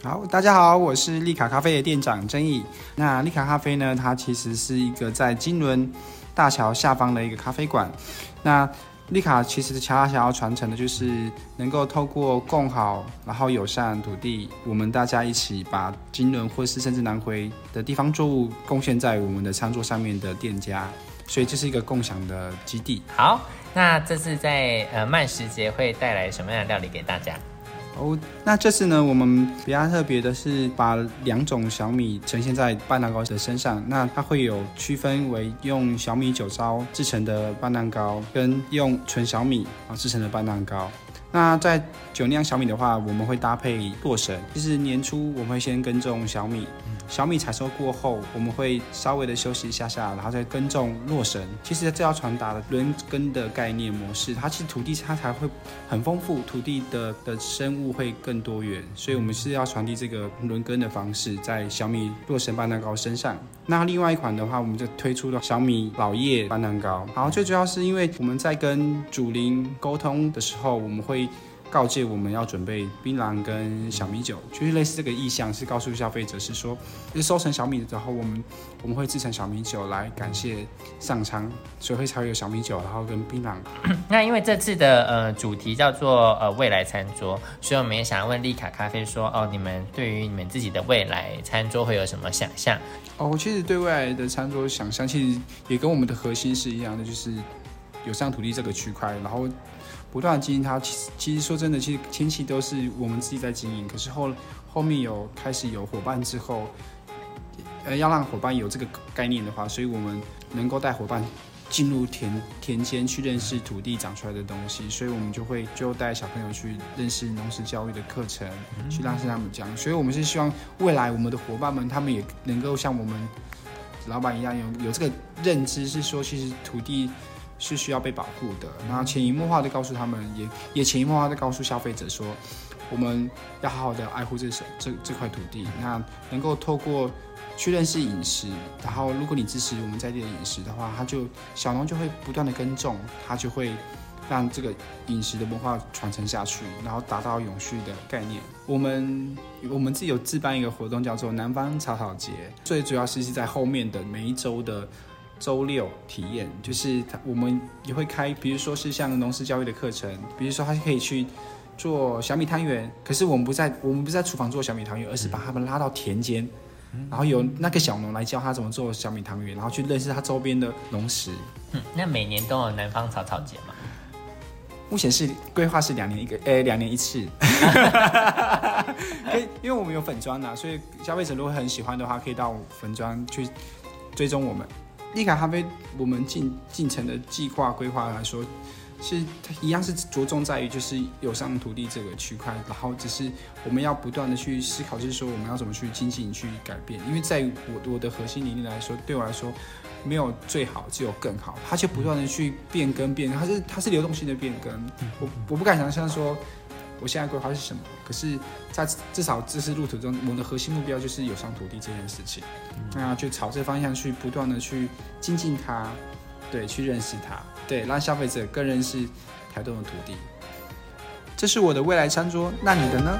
好，大家好，我是利卡咖啡的店长曾毅。那利卡咖啡呢，它其实是一个在金轮大桥下方的一个咖啡馆。那利卡其实恰恰想要传承的就是能够透过共好，然后友善土地，我们大家一起把金轮或是甚至南回的地方作物贡献在我们的餐桌上面的店家。所以这是一个共享的基地。好，那这次在呃慢食节会带来什么样的料理给大家？哦，那这次呢，我们比较特别的是把两种小米呈现在半蛋糕的身上。那它会有区分为用小米酒糟制成的半蛋糕，跟用纯小米啊制成的半蛋糕。那在酒酿小米的话，我们会搭配洛神。就是年初我们会先耕种小米，小米采收过后，我们会稍微的休息一下下，然后再耕种洛神。其实这要传达的轮耕的概念模式，它其实土地它才会很丰富，土地的的生物会更多元。所以我们是要传递这个轮耕的方式在小米洛神半蛋糕身上。那另外一款的话，我们就推出了小米老叶半蛋糕。好，最主要是因为我们在跟主林沟通的时候，我们会。告诫我们要准备槟榔跟小米酒，就是类似这个意向，是告诉消费者是说，就是收成小米之后，我们我们会制成小米酒来感谢上苍，所以会才会有小米酒，然后跟槟榔。那因为这次的呃主题叫做呃未来餐桌，所以我们也想问丽卡咖啡说，哦，你们对于你们自己的未来餐桌会有什么想象？哦，其实对未来的餐桌想象，其实也跟我们的核心是一样的，就是有上土地这个区块，然后。不断经营它，其实其实说真的，其实前期都是我们自己在经营。可是后后面有开始有伙伴之后，呃，要让伙伴有这个概念的话，所以我们能够带伙伴进入田田间去认识土地长出来的东西，所以我们就会就带小朋友去认识农事教育的课程，去让他们讲。所以我们是希望未来我们的伙伴们，他们也能够像我们老板一样，有有这个认知，是说其实土地。是需要被保护的，然后潜移默化的告诉他们，也也潜移默化的告诉消费者说，我们要好好的爱护这这这块土地。那能够透过去认识饮食，然后如果你支持我们在地的饮食的话，他就小农就会不断的耕种，他就会让这个饮食的文化传承下去，然后达到永续的概念。我们我们自己有自办一个活动叫做南方草草节，最主要是是在后面的每一周的。周六体验就是我们也会开，比如说是像农事教育的课程，比如说他可以去做小米汤圆，可是我们不在我们不在厨房做小米汤圆，而是把他们拉到田间，然后有那个小农来教他怎么做小米汤圆，然后去认识他周边的农食。嗯，那每年都有南方草草节吗？目前是规划是两年一个，诶，两年一次。可以，因为我们有粉砖呐，所以消费者如果很喜欢的话，可以到粉砖去追踪我们。利卡咖啡，我们进进程的计划规划来说，是它一样是着重在于就是友善土地这个区块，然后只是我们要不断的去思考，就是说我们要怎么去精进、去改变。因为在我我的核心理念来说，对我来说没有最好，只有更好。它就不断的去变更变，它是它是流动性的变更。我我不敢想象说。我现在规划是什么？可是，在至少这次路途中，我们的核心目标就是有上土地这件事情。那就朝这方向去不断的去精进它，对，去认识它，对，让消费者更认识台东的土地。这是我的未来餐桌，那你的呢？